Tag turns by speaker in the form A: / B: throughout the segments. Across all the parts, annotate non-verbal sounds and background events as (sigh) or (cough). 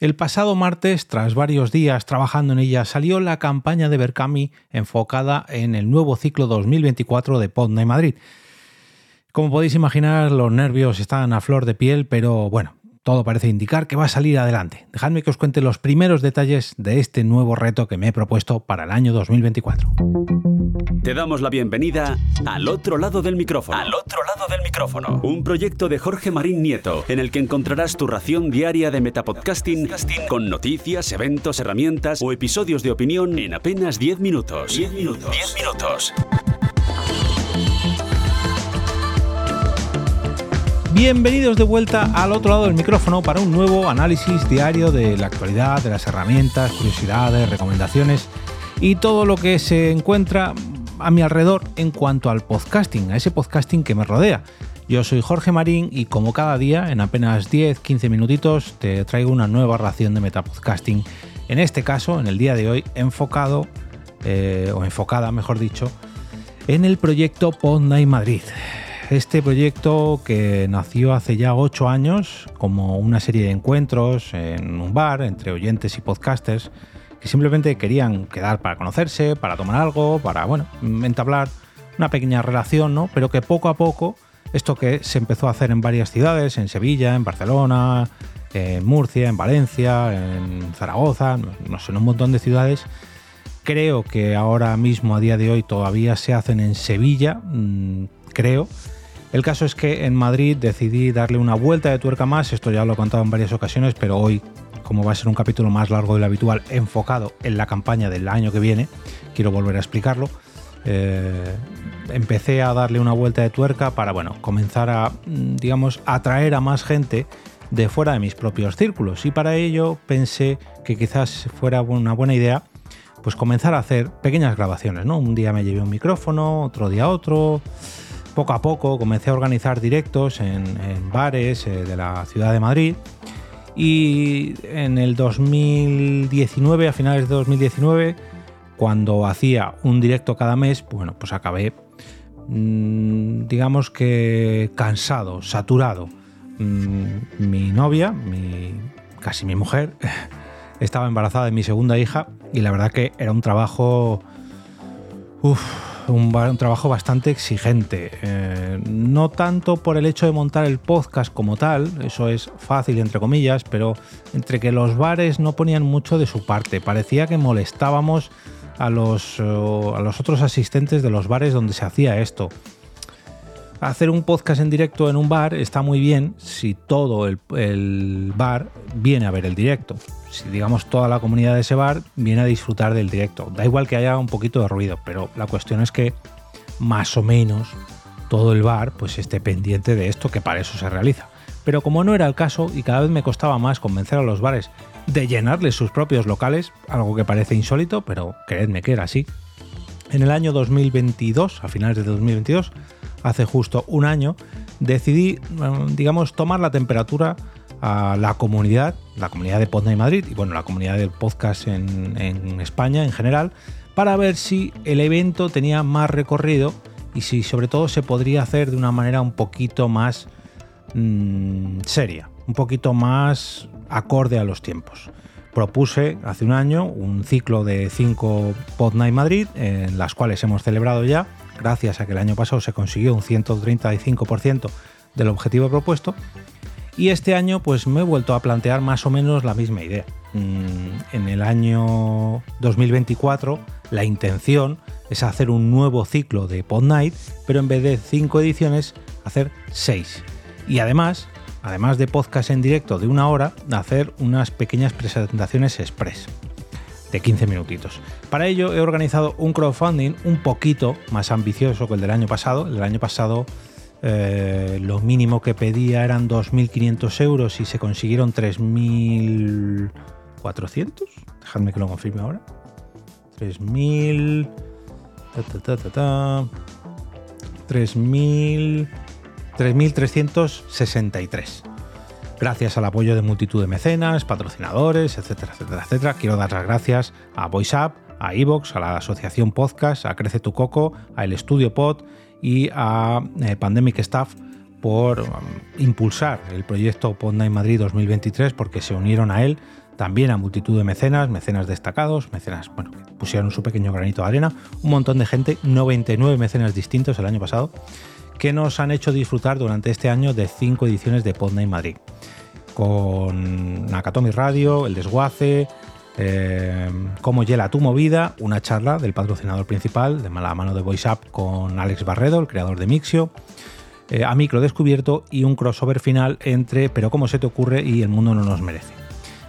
A: El pasado martes, tras varios días trabajando en ella, salió la campaña de Berkami enfocada en el nuevo ciclo 2024 de Podna y Madrid. Como podéis imaginar, los nervios están a flor de piel, pero bueno, todo parece indicar que va a salir adelante. Dejadme que os cuente los primeros detalles de este nuevo reto que me he propuesto para el año 2024.
B: Te damos la bienvenida al otro lado del micrófono.
C: Al otro lado del micrófono.
B: Un proyecto de Jorge Marín Nieto, en el que encontrarás tu ración diaria de metapodcasting con noticias, eventos, herramientas o episodios de opinión en apenas 10 minutos.
C: 10 minutos. 10 minutos.
A: Bienvenidos de vuelta al otro lado del micrófono para un nuevo análisis diario de la actualidad, de las herramientas, curiosidades, recomendaciones y todo lo que se encuentra a mi alrededor en cuanto al podcasting, a ese podcasting que me rodea. Yo soy Jorge Marín y como cada día, en apenas 10-15 minutitos, te traigo una nueva ración de metapodcasting. En este caso, en el día de hoy, enfocado, eh, o enfocada, mejor dicho, en el proyecto Podnight Madrid. Este proyecto que nació hace ya 8 años como una serie de encuentros en un bar entre oyentes y podcasters que simplemente querían quedar para conocerse, para tomar algo, para, bueno, entablar una pequeña relación, ¿no? Pero que poco a poco, esto que se empezó a hacer en varias ciudades, en Sevilla, en Barcelona, en Murcia, en Valencia, en Zaragoza, no sé, en un montón de ciudades, creo que ahora mismo, a día de hoy, todavía se hacen en Sevilla, mm, creo. El caso es que en Madrid decidí darle una vuelta de tuerca más, esto ya lo he contado en varias ocasiones, pero hoy como va a ser un capítulo más largo de lo habitual, enfocado en la campaña del año que viene, quiero volver a explicarlo. Eh, empecé a darle una vuelta de tuerca para, bueno, comenzar a, mm, digamos, atraer a más gente de fuera de mis propios círculos. Y para ello pensé que quizás fuera una buena idea, pues comenzar a hacer pequeñas grabaciones, ¿no? Un día me llevé un micrófono, otro día otro. Poco a poco comencé a organizar directos en, bares eh, de la ciudad de Madrid y en el 2019, a finales de 2019, cuando hacía un directo cada mes, bueno, pues acabé, mm, digamos que cansado, saturado. Mm, mi novia, casi mi mujer, (laughs) estaba embarazada de mi segunda hija y la verdad que era un trabajo... un, trabajo bastante exigente. Eh, no tanto por el hecho de montar el podcast como tal, eso es fácil entre comillas, pero entre que los bares no ponían mucho de su parte. Parecía que molestábamos a los, eh, a los otros asistentes de los bares donde se hacía esto hacer un podcast en directo en un bar está muy bien si todo el, bar viene a ver el directo. Si digamos toda la comunidad de ese bar viene a disfrutar del directo. Da igual que haya un poquito de ruido, pero la cuestión es que más o menos todo el bar pues esté pendiente de esto que para eso se realiza. Pero como no era el caso y cada vez me costaba más convencer a los bares de llenarles sus propios locales, algo que parece insólito, pero creedme que era así. En el año 2022, a finales de 2022, hace justo un año, decidí, digamos, tomar la temperatura a la comunidad, la comunidad de Podna y Madrid y bueno, la comunidad del podcast en, España en general, para ver si el evento tenía más recorrido y si sobre todo se podría hacer de una manera un poquito más mm, seria, un poquito más acorde a los tiempos. Propuse hace un año un ciclo de 5 Pod Night Madrid, en las cuales hemos celebrado ya gracias a que el año pasado se consiguió un 135% del objetivo propuesto. Y este año pues me he vuelto a plantear más o menos la misma idea. Mm, en el año 2024 la intención es hacer un nuevo ciclo de Pod Night, pero en vez de 5 ediciones, hacer 6. Y además, además de podcast en directo de una hora, hacer unas pequeñas presentaciones express de 15 minutitos. Para ello he organizado un crowdfunding un poquito más ambicioso que el del año pasado. El del año pasado eh, lo mínimo que pedía eran 2.500 euros y se consiguieron 3.400. Dejadme que lo confirme ahora. 3.000... 3.000... 3.363 gracias al apoyo de multitud de mecenas, patrocinadores, etcétera, etcétera, etcétera. Quiero dar las gracias a VoiceUp, a Evox, a la Asociación Podcast, a Crece tu Coco, a El Estudio Pod y a eh, Pandemic Staff por um, impulsar el proyecto Pod Night Madrid 2023 porque se unieron a él también a multitud de mecenas, mecenas destacados, mecenas, bueno, pusieron su pequeño granito de arena, un montón de gente, 99 mecenas distintos el año pasado, que nos han hecho disfrutar durante este año de cinco ediciones de Podnight Madrid. Con Nakatomi Radio, El Desguace, eh, Cómo Yela tu movida, una charla del patrocinador principal de mala mano de VoiceUp con Alex Barredo, el creador de Mixio, eh, a micro descubierto y un crossover final entre Pero cómo se te ocurre y El mundo no nos merece.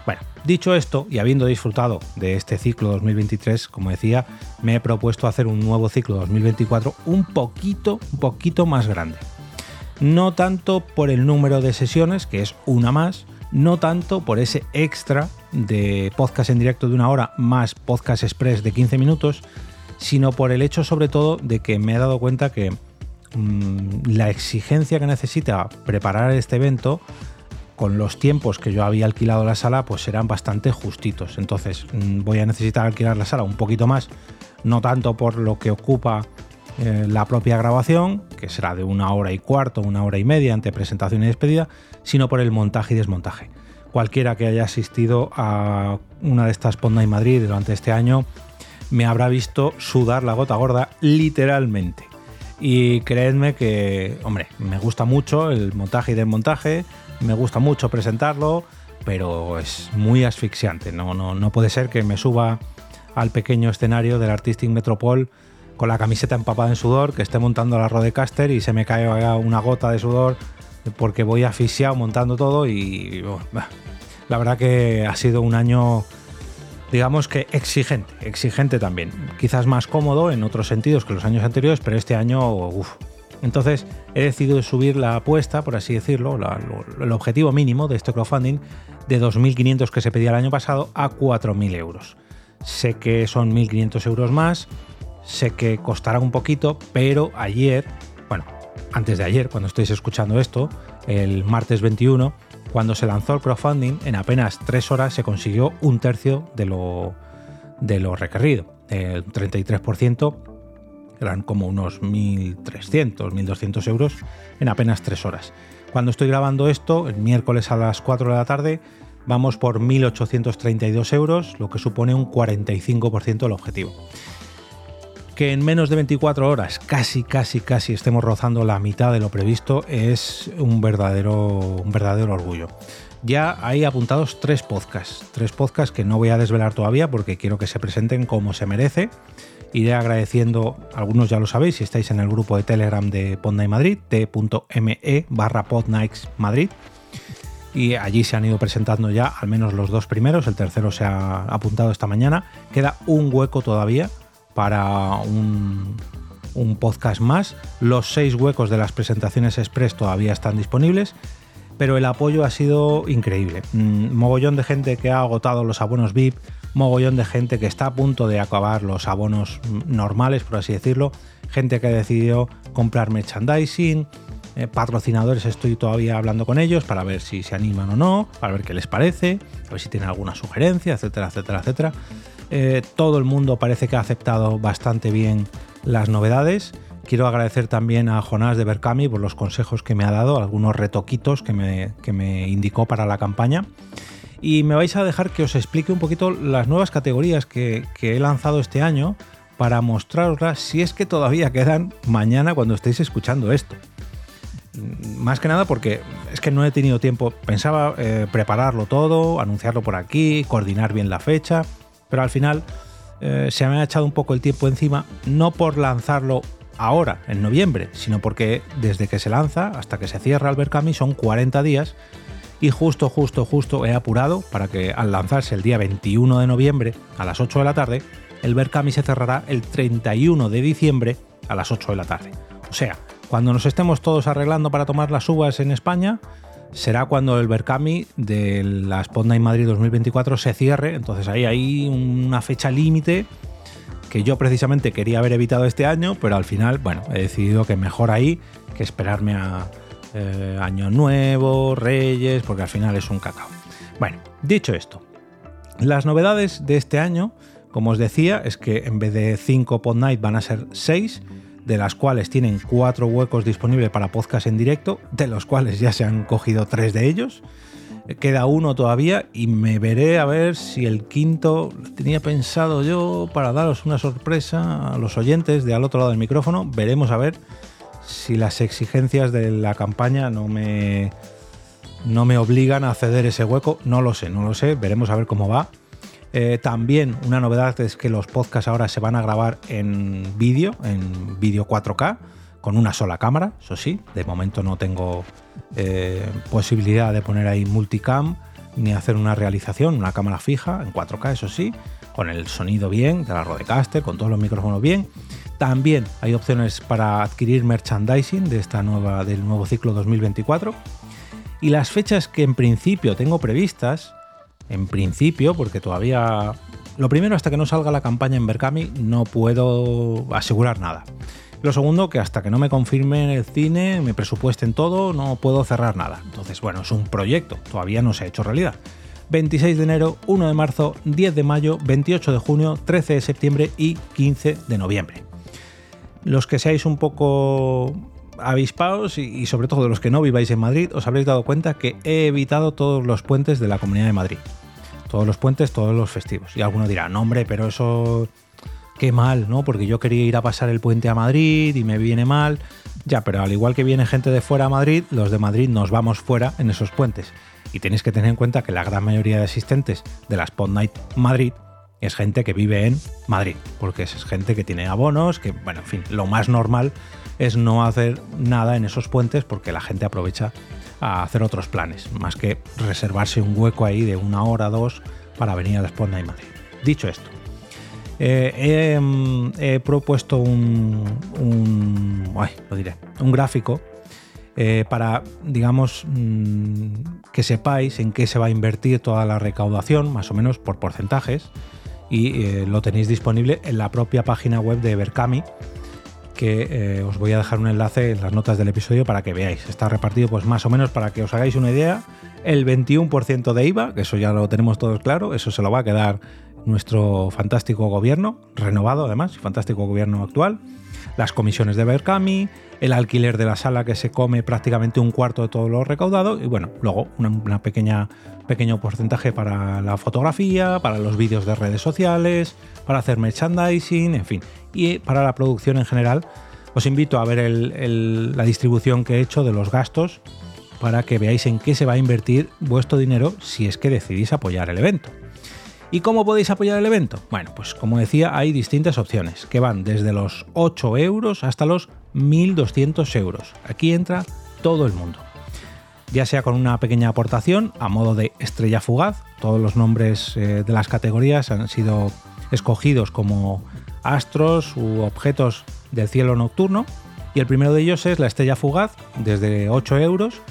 A: Bueno, dicho esto y habiendo disfrutado de este ciclo 2023, como decía, me he propuesto hacer un nuevo ciclo 2024 un poquito, un poquito más grande. No tanto por el número de sesiones, que es una más, no tanto por ese extra de podcast en directo de una hora más podcast express de 15 minutos, sino por el hecho sobre todo de que me he dado cuenta que mm, la exigencia que necesita preparar este evento con los tiempos que yo había alquilado la sala, pues serán bastante justitos. Entonces mm, voy a necesitar alquilar la sala un poquito más, no tanto por lo que ocupa eh, la propia grabación, que será de una hora y cuarto, una hora y media entre presentación y despedida, sino por el montaje y desmontaje. Cualquiera que haya asistido a una de estas Ponda en Madrid durante este año me habrá visto sudar la gota gorda literalmente. Y creedme que, hombre, me gusta mucho el montaje y desmontaje, me gusta mucho presentarlo, pero es muy asfixiante. No, no, no puede ser que me suba al pequeño escenario del Artistic Metropol con la camiseta empapada en sudor, que esté montando la Rodecaster y se me cae una gota de sudor porque voy asfixiado montando todo y la verdad que ha sido un año digamos que exigente, exigente también. Quizás más cómodo en otros sentidos que los años anteriores, pero este año, uff, entonces he decidido subir la apuesta, por así decirlo, el objetivo mínimo de este crowdfunding de 2.500 que se pedía el año pasado a 4.000 euros. Sé que son 1.500 euros más, sé que costará un poquito, pero ayer, bueno, antes de ayer, cuando estéis escuchando esto, el martes 21, cuando se lanzó el crowdfunding, en apenas 3 horas se consiguió un tercio de lo, de lo requerido, el 33% eran como unos 1.300, 1.200 euros en apenas 3 horas. Cuando estoy grabando esto, el miércoles a las 4 de la tarde, vamos por 1.832 euros, lo que supone un 45% del objetivo. Que en menos de 24 horas, casi, casi, casi estemos rozando la mitad de lo previsto, es un verdadero, un verdadero orgullo. Ya hay apuntados tres podcasts, tres podcasts que no voy a desvelar todavía porque quiero que se presenten como se merece iré agradeciendo, algunos ya lo sabéis, si estáis en el grupo de Telegram de Podnight Madrid, t.me barra Madrid. Y allí se han ido presentando ya al menos los dos primeros, el tercero se ha apuntado esta mañana. Queda un hueco todavía para un, podcast más. Los seis huecos de las presentaciones express todavía están disponibles pero el apoyo ha sido increíble. Mm, mogollón de gente que ha agotado los abonos VIP, mogollón de gente que está a punto de acabar los abonos normales, por así decirlo, gente que ha decidido comprar merchandising, eh, patrocinadores estoy todavía hablando con ellos para ver si se animan o no, para ver qué les parece, a ver si tienen alguna sugerencia, etcétera, etcétera, etcétera. Eh, todo el mundo parece que ha aceptado bastante bien las novedades Quiero agradecer también a Jonás de Berkami por los consejos que me ha dado, algunos retoquitos que me, me indicó para la campaña. Y me vais a dejar que os explique un poquito las nuevas categorías que, he lanzado este año para mostraroslas si es que todavía quedan mañana cuando estéis escuchando esto. Más que nada porque es que no he tenido tiempo. Pensaba eh, prepararlo todo, anunciarlo por aquí, coordinar bien la fecha, pero al final eh, se me ha echado un poco el tiempo encima, no por lanzarlo ahora, en noviembre, sino porque desde que se lanza hasta que se cierra el Berkami son 40 días y justo, justo, justo he apurado para que al lanzarse el día 21 de noviembre a las 8 de la tarde, el Berkami se cerrará el 31 de diciembre a las 8 de la tarde. O sea, cuando nos estemos todos arreglando para tomar las uvas en España, será cuando el Berkami de la Spotlight Madrid 2024 se cierre, entonces ahí hay una fecha límite que yo precisamente quería haber evitado este año, pero al final, bueno, he decidido que mejor ahí que esperarme a eh, Año Nuevo, Reyes, porque al final es un cacao. Bueno, dicho esto, las novedades de este año, como os decía, es que en vez de 5 Pod Night van a ser 6, de las cuales tienen 4 huecos disponibles para podcast en directo, de los cuales ya se han cogido 3 de ellos. Queda uno todavía y me veré a ver si el quinto tenía pensado yo para daros una sorpresa a los oyentes de al otro lado del micrófono. Veremos a ver si las exigencias de la campaña no me, no me obligan a ceder ese hueco. No lo sé, no lo sé. Veremos a ver cómo va. Eh, también una novedad es que los podcasts ahora se van a grabar en vídeo, en vídeo 4K, con una sola cámara, eso sí. De momento no tengo eh, posibilidad de poner ahí multicam ni hacer una realización, una cámara fija en 4K, eso sí, con el sonido bien, de la Rodecaster, con todos los micrófonos bien. También hay opciones para adquirir merchandising de esta nueva, del nuevo ciclo 2024. Y las fechas que en principio tengo previstas, en principio, porque todavía... Lo primero, hasta que no salga la campaña en Berkami, no puedo asegurar nada. Lo segundo, que hasta que no me confirmen el cine, me presupuesten todo, no puedo cerrar nada. Entonces, bueno, es un proyecto, todavía no se ha hecho realidad. 26 de enero, 1 de marzo, 10 de mayo, 28 de junio, 13 de septiembre y 15 de noviembre. Los que seáis un poco avispados y, sobre todo los que no viváis en Madrid, os habréis dado cuenta que he evitado todos los puentes de la Comunidad de Madrid. Todos los puentes, todos los festivos. Y alguno dirá, no hombre, pero eso qué mal, ¿no? Porque yo quería ir a pasar el puente a Madrid y me viene mal. Ya, pero al igual que viene gente de fuera a Madrid, los de Madrid nos vamos fuera en esos puentes. Y tenéis que tener en cuenta que la gran mayoría de asistentes de la Spot Night Madrid es gente que vive en Madrid, porque es gente que tiene abonos, que, bueno, en fin, lo más normal es no hacer nada en esos puentes porque la gente aprovecha a hacer otros planes, más que reservarse un hueco ahí de una hora, dos, para venir a la Spot Night Madrid. Dicho esto, eh, mm, he, propuesto un, lo diré, un gráfico eh, para, digamos, mm, que sepáis en qué se va a invertir toda la recaudación, más o menos por porcentajes, y eh, lo tenéis disponible en la propia página web de Berkami, que os voy a dejar un enlace en las notas del episodio para que veáis. Está repartido, pues más o menos para que os hagáis una idea, el 21% de IVA, que eso ya lo tenemos todos claro, eso se lo va a quedar nuestro fantástico gobierno, renovado además, fantástico gobierno actual, las comisiones de Berkami, el alquiler de la sala que se come prácticamente un cuarto de todo lo recaudado y bueno, luego una, pequeña pequeño porcentaje para la fotografía, para los vídeos de redes sociales, para hacer merchandising, en fin, y para la producción en general. Os invito a ver la distribución que he hecho de los gastos para que veáis en qué se va a invertir vuestro dinero si es que decidís apoyar el evento. ¿Y cómo podéis apoyar el evento? Bueno, pues como decía, hay distintas opciones que van desde los 8 euros hasta los 1.200 euros. Aquí entra todo el mundo. Ya sea con una pequeña aportación a modo de estrella fugaz, todos los nombres eh, de las categorías han sido escogidos como astros u objetos del cielo nocturno, y el primero de ellos es la estrella fugaz, desde 8 euros,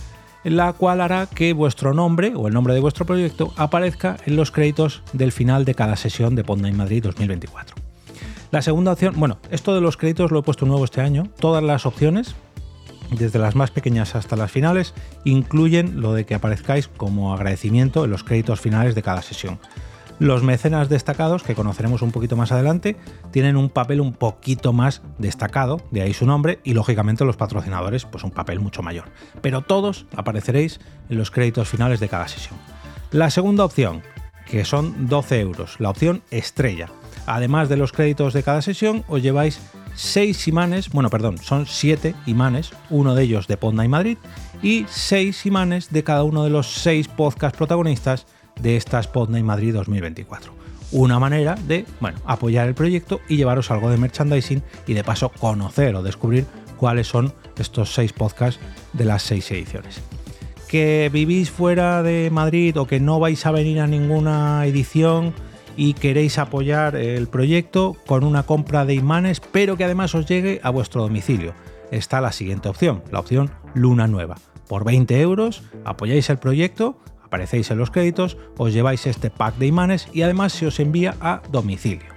A: la cual hará que vuestro nombre o el nombre de vuestro proyecto aparezca en los créditos del final de cada sesión de Podnight Madrid 2024. La segunda opción, bueno, esto de los créditos lo he puesto nuevo este año. Todas las opciones, desde las más pequeñas hasta las finales, incluyen lo de que aparezcáis como agradecimiento en los créditos finales de cada sesión. Los mecenas destacados, que conoceremos un poquito más adelante, tienen un papel un poquito más destacado, de ahí su nombre, y lógicamente los patrocinadores, pues un papel mucho mayor. Pero todos apareceréis en los créditos finales de cada sesión. La segunda opción, que son 12 euros, la opción estrella. Además de los créditos de cada sesión, os lleváis 6 imanes, bueno, perdón, son 7 imanes, uno de ellos de Ponda y Madrid, y 6 imanes de cada uno de los 6 podcast protagonistas de esta Spotlight Madrid 2024. Una manera de bueno, apoyar el proyecto y llevaros algo de merchandising y de paso conocer o descubrir cuáles son estos seis podcasts de las seis ediciones. Que vivís fuera de Madrid o que no vais a venir a ninguna edición y queréis apoyar el proyecto con una compra de imanes, pero que además os llegue a vuestro domicilio. Está la siguiente opción, la opción Luna Nueva. Por 20 euros apoyáis el proyecto aparecéis en los créditos, os lleváis este pack de imanes y además se os envía a domicilio.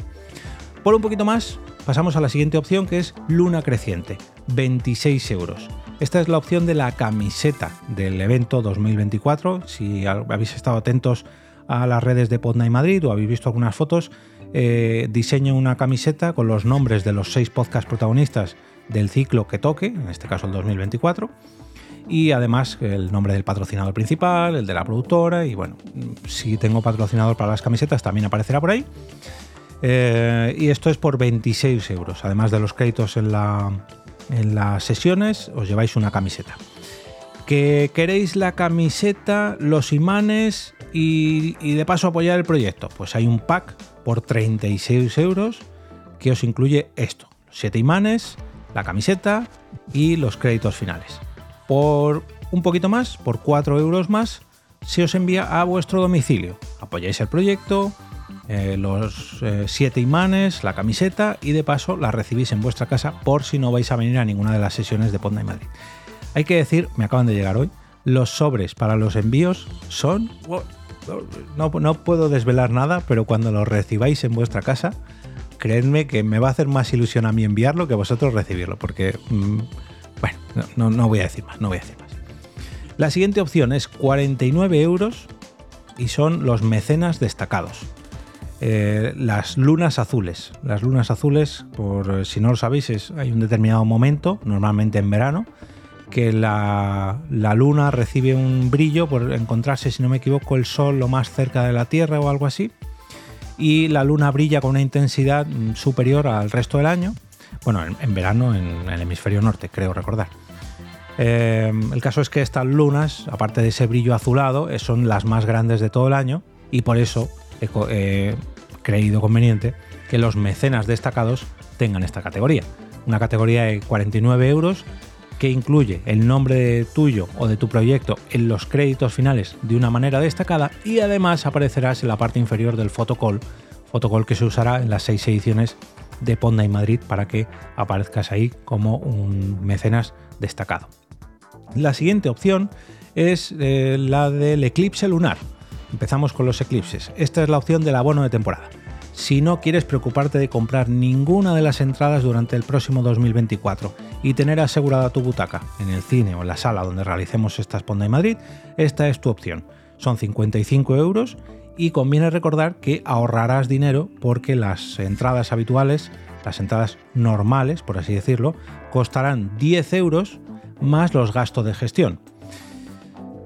A: Por un poquito más, pasamos a la siguiente opción que es Luna Creciente, 26 euros. Esta es la opción de la camiseta del evento 2024. Si habéis estado atentos a las redes de y Madrid o habéis visto algunas fotos, eh, diseño una camiseta con los nombres de los seis podcast protagonistas del ciclo que toque, en este caso el 2024 y además el nombre del patrocinador principal, el de la productora y bueno, si tengo patrocinador para las camisetas también aparecerá por ahí. Eh, y esto es por 26 euros. Además de los créditos en, la, en las sesiones, os lleváis una camiseta. ¿Que queréis la camiseta, los imanes y, y de paso apoyar el proyecto? Pues hay un pack por 36 euros que os incluye esto: 7 imanes, la camiseta y los créditos finales. Por un poquito más, por 4 euros más, se os envía a vuestro domicilio. Apoyáis el proyecto, eh, los 7 eh, imanes, la camiseta y de paso la recibís en vuestra casa por si no vais a venir a ninguna de las sesiones de Ponda y Madrid. Hay que decir, me acaban de llegar hoy, los sobres para los envíos son... No, no puedo desvelar nada, pero cuando los recibáis en vuestra casa, creedme que me va a hacer más ilusión a mí enviarlo que vosotros recibirlo, porque, mm, bueno, no, no, voy a decir más, no voy a decir más. La siguiente opción es 49 euros y son los mecenas destacados. Eh, las lunas azules. Las lunas azules, por eh, si no lo sabéis, es, hay un determinado momento, normalmente en verano, que la, la, luna recibe un brillo por encontrarse, si no me equivoco, el sol lo más cerca de la Tierra o algo así y la luna brilla con una intensidad mm, superior al resto del año. Bueno, en, verano en, el hemisferio norte, creo recordar. Eh, el caso es que estas lunas, aparte de ese brillo azulado, eh, son las más grandes de todo el año y por eso he, creído conveniente que los mecenas destacados tengan esta categoría. Una categoría de 49 euros que incluye el nombre tuyo o de tu proyecto en los créditos finales de una manera destacada y además aparecerás en la parte inferior del fotocall, fotocall que se usará en las seis ediciones de Ponda y Madrid para que aparezcas ahí como un mecenas destacado. La siguiente opción es eh, la del eclipse lunar. Empezamos con los eclipses. Esta es la opción del abono de temporada si no quieres preocuparte de comprar ninguna de las entradas durante el próximo 2024 y tener asegurada tu butaca en el cine o en la sala donde realicemos esta Sponda en Madrid, esta es tu opción. Son 55 euros y conviene recordar que ahorrarás dinero porque las entradas habituales, las entradas normales, por así decirlo, costarán 10 euros más los gastos de gestión.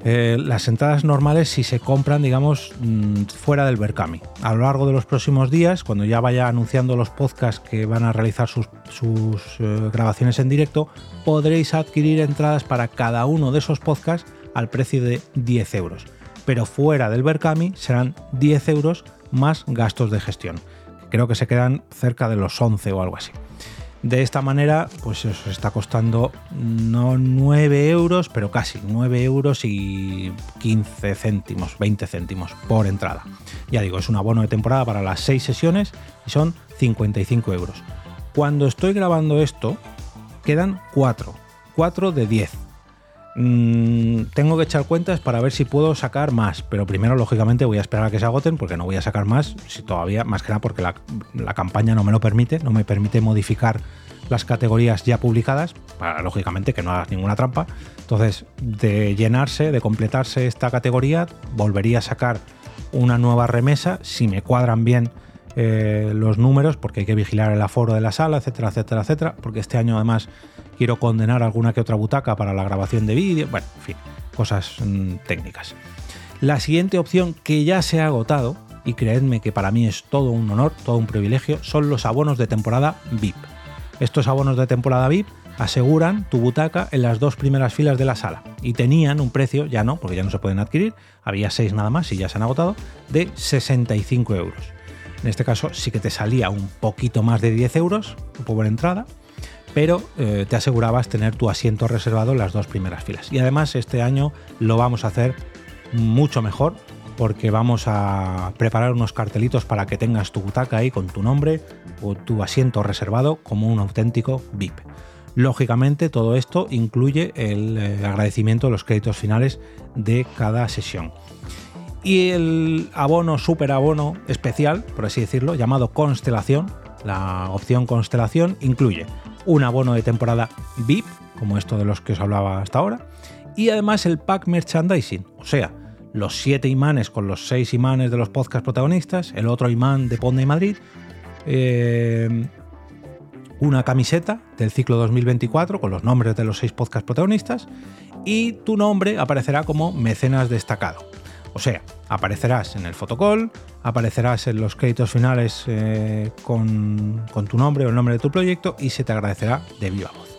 A: Eh, las entradas normales si se compran, digamos, mm, fuera del Berkami. A lo largo de los próximos días, cuando ya vaya anunciando los podcasts que van a realizar sus, eh, grabaciones en directo, podréis adquirir entradas para cada uno de esos podcasts al precio de 10 euros. Pero fuera del Berkami serán 10 euros más gastos de gestión. Creo que se quedan cerca de los 11 o algo así. De esta manera, pues os está costando no 9 euros, pero casi 9 euros y 15 céntimos, 20 céntimos por entrada. Ya digo, es un abono de temporada para las 6 sesiones y son 55 euros. Cuando estoy grabando esto, quedan 4, 4 de 10. Mm, tengo que echar cuentas para ver si puedo sacar más, pero primero, lógicamente, voy a esperar a que se agoten porque no voy a sacar más, si todavía, más que nada porque la, campaña no me lo permite, no me permite modificar las categorías ya publicadas, para lógicamente que no hagas ninguna trampa. Entonces, de llenarse, de completarse esta categoría, volvería a sacar una nueva remesa si me cuadran bien eh, los números, porque hay que vigilar el aforo de la sala, etcétera, etcétera, etcétera, porque este año además quiero condenar alguna que otra butaca para la grabación de vídeo, bueno, en fin, cosas mm, técnicas. La siguiente opción que ya se ha agotado, y creedme que para mí es todo un honor, todo un privilegio, son los abonos de temporada VIP. Estos abonos de temporada VIP aseguran tu butaca en las dos primeras filas de la sala y tenían un precio, ya no, porque ya no se pueden adquirir, había seis nada más y ya se han agotado, de 65 euros. En este caso sí que te salía un poquito más de 10 euros por entrada, pero eh, te asegurabas tener tu asiento reservado en las dos primeras filas. Y además este año lo vamos a hacer mucho mejor porque vamos a preparar unos cartelitos para que tengas tu butaca ahí con tu nombre o tu asiento reservado como un auténtico VIP. Lógicamente todo esto incluye el eh, agradecimiento de los créditos finales de cada sesión. Y el abono, super abono especial, por así decirlo, llamado Constelación, la opción Constelación incluye un abono de temporada VIP, como esto de los que os hablaba hasta ahora, y además el pack merchandising, o sea, los siete imanes con los seis imanes de los podcast protagonistas, el otro imán de Ponda y Madrid, eh, una camiseta del ciclo 2024 con los nombres de los seis podcast protagonistas y tu nombre aparecerá como mecenas destacado. O sea, aparecerás en el fotocall, aparecerás en los créditos finales eh, con, tu nombre o el nombre de tu proyecto y se te agradecerá de viva voz.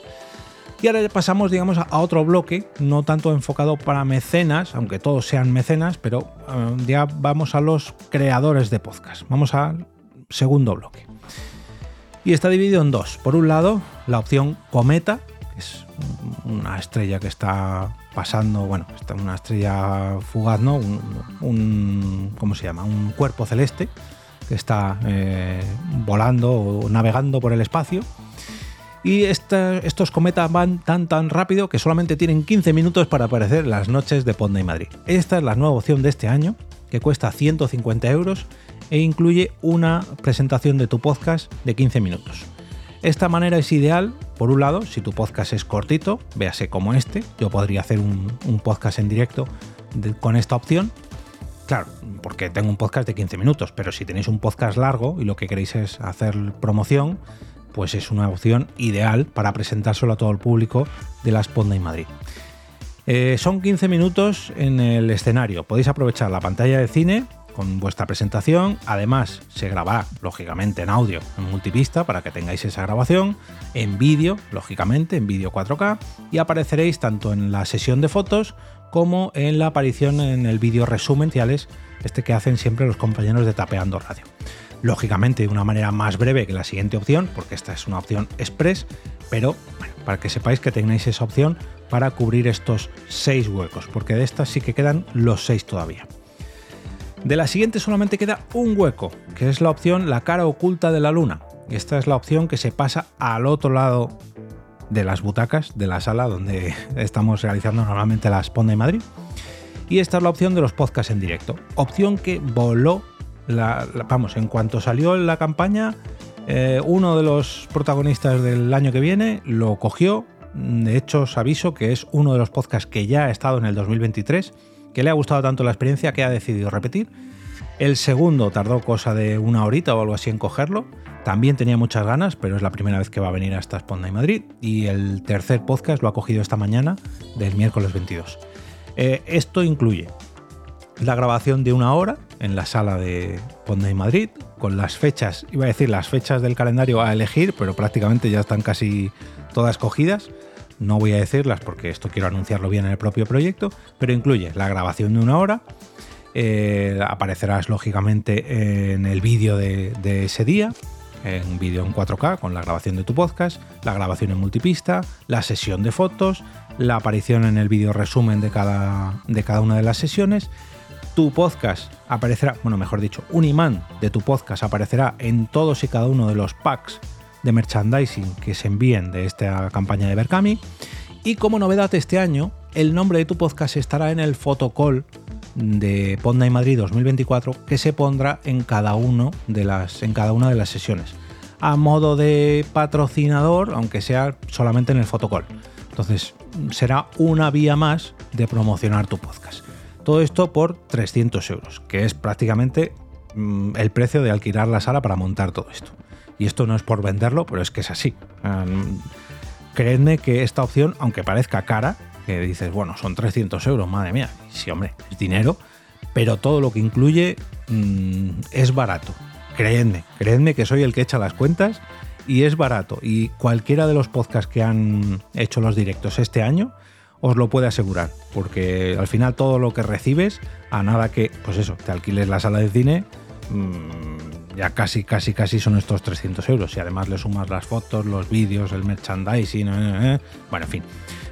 A: Y ahora pasamos, digamos, a otro bloque, no tanto enfocado para mecenas, aunque todos sean mecenas, pero eh, ya vamos a los creadores de podcast. Vamos al segundo bloque. Y está dividido en dos. Por un lado, la opción Cometa, es una estrella que está pasando, bueno, está una estrella fugaz, ¿no? Un, ¿cómo se llama? Un cuerpo celeste que está eh, volando o navegando por el espacio y estos cometas van tan tan rápido que solamente tienen 15 minutos para aparecer las noches de Ponda y Madrid. Esta es la nueva opción de este año, que cuesta 150 euros e incluye una presentación de tu podcast de 15 minutos. Esta manera es ideal, por un lado, si tu podcast es cortito, véase como este, yo podría hacer un, podcast en directo con esta opción, Claro, porque tengo un podcast de 15 minutos, pero si tenéis un podcast largo y lo que queréis es hacer promoción, pues es una opción ideal para presentárselo a todo el público de la Sponda en Madrid. Eh, son 15 minutos en el escenario. Podéis aprovechar la pantalla de cine con vuestra presentación. Además, se grabará, lógicamente, en audio, en multipista, para que tengáis esa grabación. En vídeo, lógicamente, en vídeo 4K. Y apareceréis tanto en la sesión de fotos como en la aparición en el vídeo resumen, este que hacen siempre los compañeros de Tapeando Radio lógicamente de una manera más breve que la siguiente opción, porque esta es una opción express, pero bueno, para que sepáis que tengáis esa opción para cubrir estos seis huecos, porque de estas sí que quedan los seis todavía. De la siguiente solamente queda un hueco, que es la opción la cara oculta de la luna. Esta es la opción que se pasa al otro lado de las butacas de la sala donde (laughs) estamos realizando normalmente la Sponda de Madrid. Y esta es la opción de los podcasts en directo. Opción que voló vamos, en cuanto salió la campaña, eh, uno de los protagonistas del año que viene lo cogió. De hecho, os aviso que es uno de los podcasts que ya ha estado en el 2023, que le ha gustado tanto la experiencia que ha decidido repetir. El segundo tardó cosa de una horita o algo así en cogerlo. También tenía muchas ganas, pero es la primera vez que va a venir hasta Sponda y Madrid. Y el tercer podcast lo ha cogido esta mañana del miércoles 22. Eh, esto incluye la grabación de una hora en la sala de Ponda y Madrid, con las fechas, iba a decir las fechas del calendario a elegir, pero prácticamente ya están casi todas cogidas. No voy a decirlas porque esto quiero anunciarlo bien en el propio proyecto, pero incluye la grabación de una hora, eh, aparecerás lógicamente en el vídeo de, ese día, en vídeo en 4K con la grabación de tu podcast, la grabación en multipista, la sesión de fotos, la aparición en el vídeo resumen de cada, de cada una de las sesiones. Tu podcast aparecerá, bueno, mejor dicho, un imán de tu podcast aparecerá en todos y cada uno de los packs de merchandising que se envíen de esta campaña de Berkami. Y como novedad este año, el nombre de tu podcast estará en el fotocall de Ponda y Madrid 2024 que se pondrá en cada, uno de las, en cada una de las sesiones. A modo de patrocinador, aunque sea solamente en el fotocall. Entonces, será una vía más de promocionar tu podcast. Todo esto por 300 euros, que es prácticamente mm, el precio de alquilar la sala para montar todo esto. Y esto no es por venderlo, pero es que es así. creedme que esta opción, aunque parezca cara, que dices, bueno, son 300 euros, madre mía, sí, hombre, es dinero, pero todo lo que incluye mm, es barato. Creedme, creedme que soy el que echa las cuentas y es barato. Y cualquiera de los podcasts que han hecho los directos este año, os lo puede asegurar, porque al final todo lo que recibes, a nada que, pues eso, te alquiles la sala de cine, mm, ya casi, casi, casi son estos 300 euros. Y además le sumas las fotos, los vídeos, el merchandising, eh, eh, eh. bueno, en fin.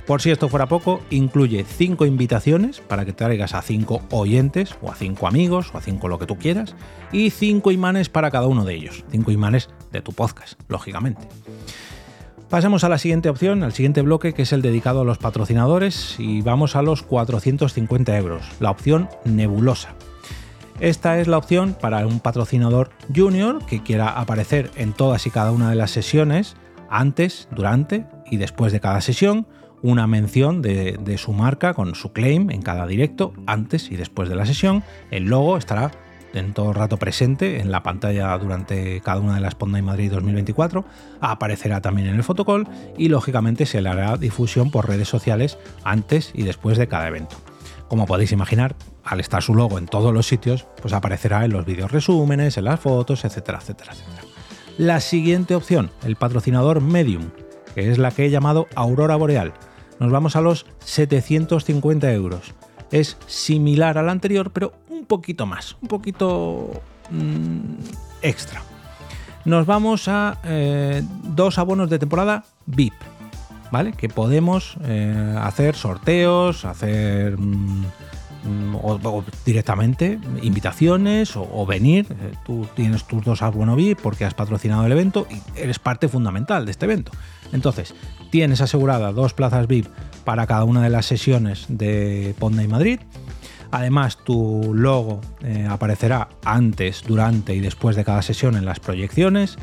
A: Por si esto fuera poco, incluye 5 invitaciones para que traigas a 5 oyentes, o a 5 amigos, o a 5 lo que tú quieras, y 5 imanes para cada uno de ellos. 5 imanes de tu podcast, lógicamente. Pasemos a la siguiente opción, al siguiente bloque, que es el dedicado a los patrocinadores, y vamos a los 450 euros, la opción nebulosa. Esta es la opción para un patrocinador junior que quiera aparecer en todas y cada una de las sesiones, antes, durante y después de cada sesión, una mención de, su marca con su claim en cada directo, antes y después de la sesión. El logo estará en todo el rato presente en la pantalla durante cada una de las Ponda Madrid 2024, aparecerá también en el fotocall y lógicamente se le hará difusión por redes sociales antes y después de cada evento. Como podéis imaginar, al estar su logo en todos los sitios, pues aparecerá en los vídeos resúmenes, en las fotos, etcétera, etcétera, etcétera. La siguiente opción, el patrocinador Medium, que es la que he llamado Aurora Boreal. Nos vamos a los 750 euros. Es similar al anterior, pero un poquito más, un poquito mm, extra. Nos vamos a eh, dos abonos de temporada VIP, ¿vale? Que podemos eh, hacer sorteos, hacer... Mm, mm, o, directamente invitaciones o, venir. Eh, tú tienes tus dos abonos VIP porque has patrocinado el evento y eres parte fundamental de este evento. Entonces, tienes asegurada dos plazas VIP para cada una de las sesiones de Ponda y Madrid Además, tu logo eh, aparecerá antes, durante y después de cada sesión en las proyecciones.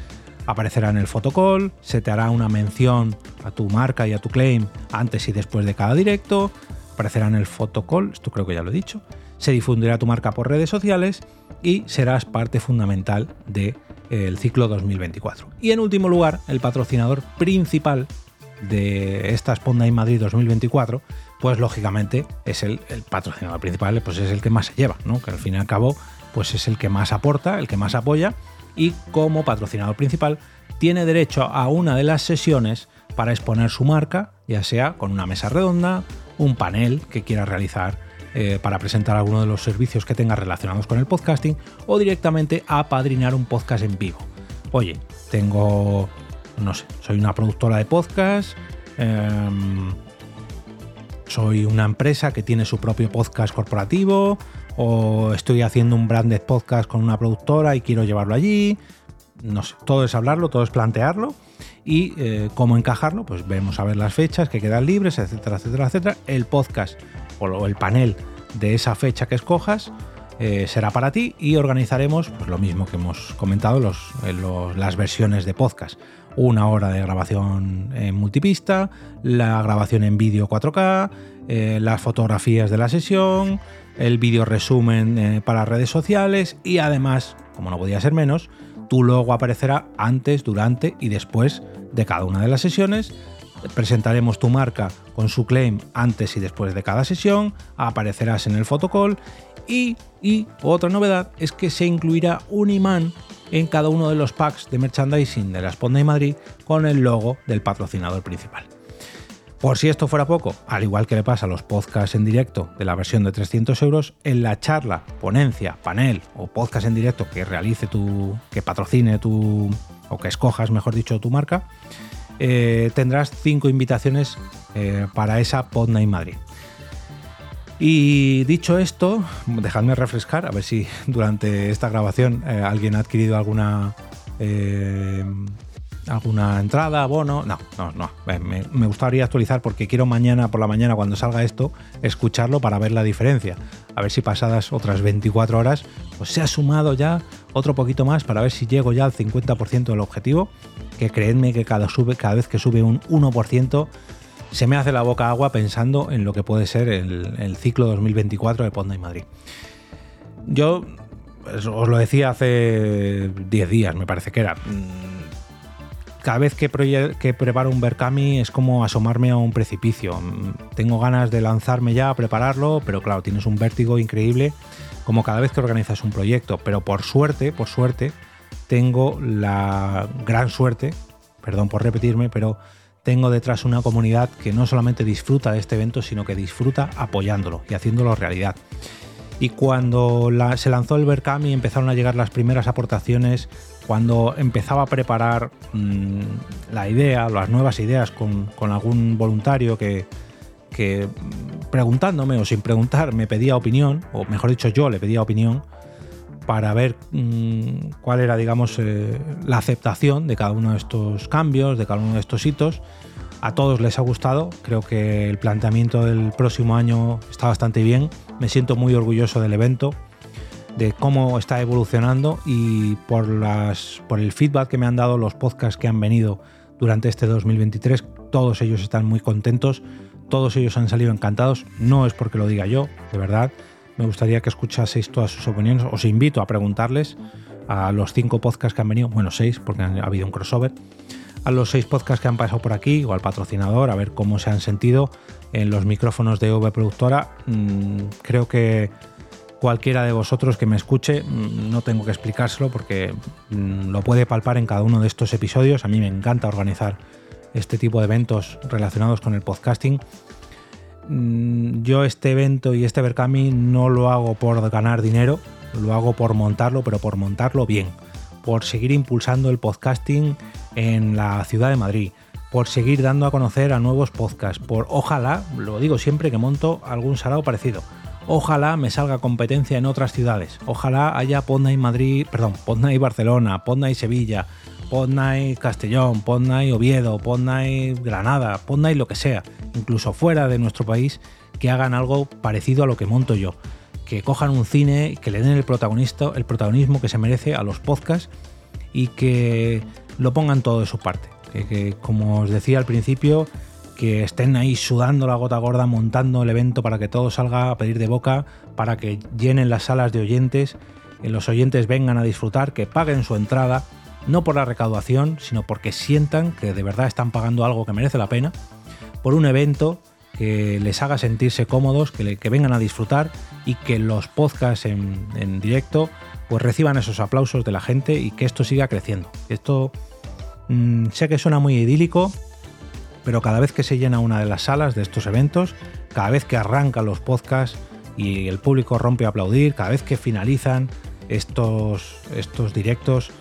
A: Aparecerá en el fotocall, se te hará una mención a tu marca y a tu claim antes y después de cada directo. Aparecerá en el fotocall, esto creo que ya lo he dicho. Se difundirá tu marca por redes sociales y serás parte fundamental del de, ciclo 2024. Y en último lugar, el patrocinador principal de esta Sponda in Madrid 2024, pues lógicamente es el, patrocinador principal, pues es el que más se lleva, ¿no? Que al fin y al cabo, pues es el que más aporta, el que más apoya, y como patrocinador principal tiene derecho a una de las sesiones para exponer su marca, ya sea con una mesa redonda, un panel que quiera realizar eh, para presentar alguno de los servicios que tenga relacionados con el podcasting, o directamente a padrinar un podcast en vivo. Oye, tengo no sé, soy una productora de podcast, em, soy una empresa que tiene su propio podcast corporativo, o estoy haciendo un branded podcast con una productora y quiero llevarlo allí. Todo es hablarlo, todo es plantearlo y eh, cómo encajarlo, pues vemos a ver las fechas que quedan libres, etcétera, etcétera, etcétera. El podcast o el panel de esa fecha que escojas eh, será para ti y organizaremos pues, lo mismo que hemos comentado los, las versiones de podcast una hora de grabación en multipista, la grabación en vídeo 4K, eh, las fotografías de la sesión, el vídeo resumen eh, para redes sociales y además, como no podía ser menos, tu logo aparecerá antes, durante y después de cada una de las sesiones. Presentaremos tu marca con su claim antes y después de cada sesión, aparecerás en el fotocall y, y otra novedad es que se incluirá un imán en cada uno de los packs de merchandising de la Sponda y Madrid con el logo del patrocinador principal. Por si esto fuera poco, al igual que le pasa a los podcasts en directo de la versión de 300 euros, en la charla, ponencia, panel o podcast en directo que realice tu, que patrocine tu, o que escojas, mejor dicho, tu marca, eh, tendrás cinco invitaciones eh, para esa Pod Madrid. Y dicho esto, dejadme refrescar, a ver si durante esta grabación eh, alguien ha adquirido alguna alguna entrada, bono. No, no, no. Me, gustaría actualizar porque quiero mañana por la mañana, cuando salga esto, escucharlo para ver la diferencia. A ver si pasadas otras 24 horas, pues se ha sumado ya otro poquito más para ver si llego ya al 50% del objetivo. Que creedme que cada, sube, cada vez que sube un 1%, se me hace la boca agua pensando en lo que puede ser el, ciclo 2024 de Ponda y Madrid. Yo os lo decía hace 10 días, me parece que era. Cada vez que, preparo un Berkami es como asomarme a un precipicio. Tengo ganas de lanzarme ya a prepararlo, pero claro, tienes un vértigo increíble como cada vez que organizas un proyecto. Pero por suerte, por suerte, tengo la gran suerte, perdón por repetirme, pero tengo detrás una comunidad que no solamente disfruta de este evento, sino que disfruta apoyándolo y haciéndolo realidad. Y cuando se lanzó el Berkami empezaron a llegar las primeras aportaciones, cuando empezaba a preparar mm, la idea, las nuevas ideas con, algún voluntario que, que preguntándome o sin preguntar me pedía opinión, o mejor dicho yo le pedía opinión, para ver mm, cuál era, digamos, eh, la aceptación de cada uno de estos cambios, de cada uno de estos hitos. A todos les ha gustado, creo que el planteamiento del próximo año está bastante bien. Me siento muy orgulloso del evento, de cómo está evolucionando y por, las, por el feedback que me han dado los podcasts que han venido durante este 2023. Todos ellos están muy contentos, todos ellos han salido encantados. No es porque lo diga yo, de verdad Me gustaría que escuchaseis todas sus opiniones. Os invito a preguntarles a los cinco podcasts que han venido, bueno, seis, porque ha habido un crossover, a los seis podcasts que han pasado por aquí o al patrocinador, a ver cómo se han sentido en los micrófonos de V Productora. Mm, creo que cualquiera de vosotros que me escuche, mm, no tengo que explicárselo porque mm, lo puede palpar en cada uno de estos episodios. A mí me encanta organizar este tipo de eventos relacionados con el podcasting. Yo este evento y este Berkami no lo hago por ganar dinero, lo hago por montarlo, pero por montarlo bien, por seguir impulsando el podcasting en la ciudad de Madrid, por seguir dando a conocer a nuevos podcasts, por ojalá, lo digo siempre que monto algún salado parecido, ojalá me salga competencia en otras ciudades, ojalá haya Podnight Madrid, perdón, Podnight Barcelona, Podnight Sevilla, Podnight Castellón, Podnight Oviedo, Podnight Granada, Podnight lo que sea, incluso fuera de nuestro país, que hagan algo parecido a lo que monto yo que cojan un cine, que le den el, protagonista, el protagonismo que se merece a los podcasts y que lo pongan todo de su parte. Que, como os decía al principio, que estén ahí sudando la gota gorda, montando el evento para que todo salga a pedir de boca, para que llenen las salas de oyentes, que los oyentes vengan a disfrutar, que paguen su entrada, no por la recaudación, sino porque sientan que de verdad están pagando algo que merece la pena, por un evento que les haga sentirse cómodos, que, vengan a disfrutar y que los podcasts en, directo pues reciban esos aplausos de la gente y que esto siga creciendo. Esto mm, sé que suena muy idílico, pero cada vez que se llena una de las salas de estos eventos, cada vez que arrancan los podcasts y el público rompe a aplaudir, cada vez que finalizan estos, estos directos,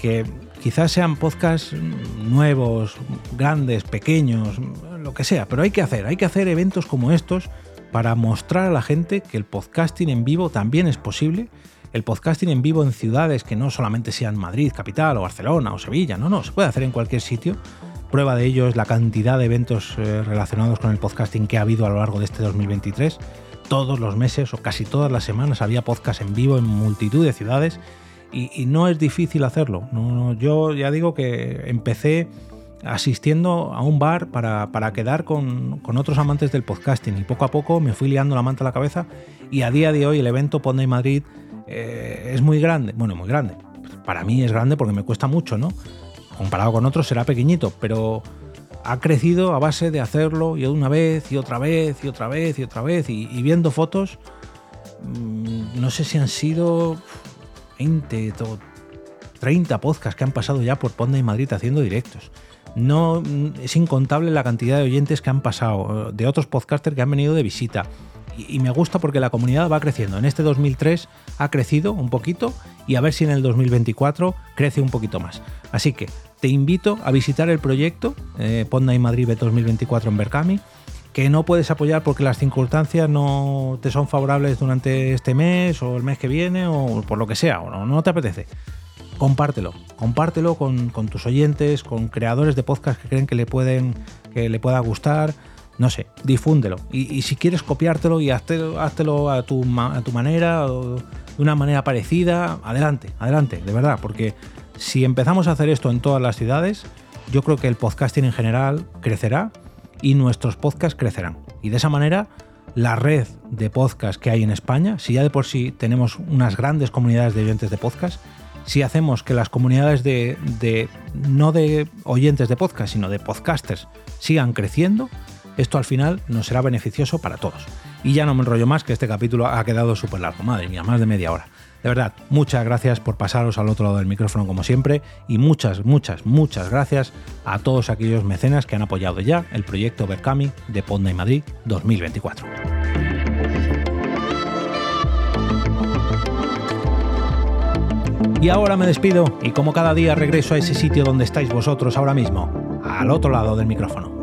A: que quizás sean podcasts nuevos, grandes, pequeños, lo que sea, pero hay que hacer, hay que hacer eventos como estos para mostrar a la gente que el podcasting en vivo también es posible. El podcasting en vivo en ciudades que no solamente sean Madrid, capital, o Barcelona, o Sevilla, no, no, se puede hacer en cualquier sitio. Prueba de ello es la cantidad de eventos eh, relacionados con el podcasting que ha habido a lo largo de este 2023. Todos los meses o casi todas las semanas había podcast en vivo en multitud de ciudades y, no es difícil hacerlo. yo ya digo que empecé asistiendo a un bar para, quedar con, otros amantes del podcasting y poco a poco me fui liando la manta a la cabeza y a día de hoy el evento Podney Madrid eh, es muy grande, bueno, muy grande. Para mí es grande porque me cuesta mucho, ¿no? Comparado con otros será pequeñito, pero ha crecido a base de hacerlo y una vez y otra vez y otra vez y otra vez y, viendo fotos, mm, no sé si han sido 20 o 30 podcasts que han pasado ya por Podney Madrid haciendo directos no es incontable la cantidad de oyentes que han pasado, de otros podcasters que han venido de visita. Y, me gusta porque la comunidad va creciendo. En este 2003 ha crecido un poquito y a ver si en el 2024 crece un poquito más. Así que te invito a visitar el proyecto eh, Ponda y Madrid 2024 en Berkami, que no puedes apoyar porque las circunstancias no te son favorables durante este mes o el mes que viene o por lo que sea, o no te apetece compártelo, compártelo con, tus oyentes, con creadores de podcast que creen que le pueden, que le pueda gustar, no sé, difúndelo. Y, si quieres copiártelo y háztelo, a, tu, a tu manera o de una manera parecida, adelante, adelante, de verdad, porque si empezamos a hacer esto en todas las ciudades, yo creo que el podcasting en general crecerá y nuestros podcasts crecerán. Y de esa manera, la red de podcasts que hay en España, si ya de por sí tenemos unas grandes comunidades de oyentes de podcast, si hacemos que las comunidades de, no de oyentes de podcast, sino de podcasters sigan creciendo, esto al final nos será beneficioso para todos. Y ya no me enrollo más, que este capítulo ha quedado súper largo, madre mía, más de media hora. De verdad, muchas gracias por pasaros al otro lado del micrófono como siempre y muchas, muchas, muchas gracias a todos aquellos mecenas que han apoyado ya el proyecto Berkami de Ponda y Madrid 2024. Y ahora me despido y como cada día regreso a ese sitio donde estáis vosotros ahora mismo, al otro lado del micrófono.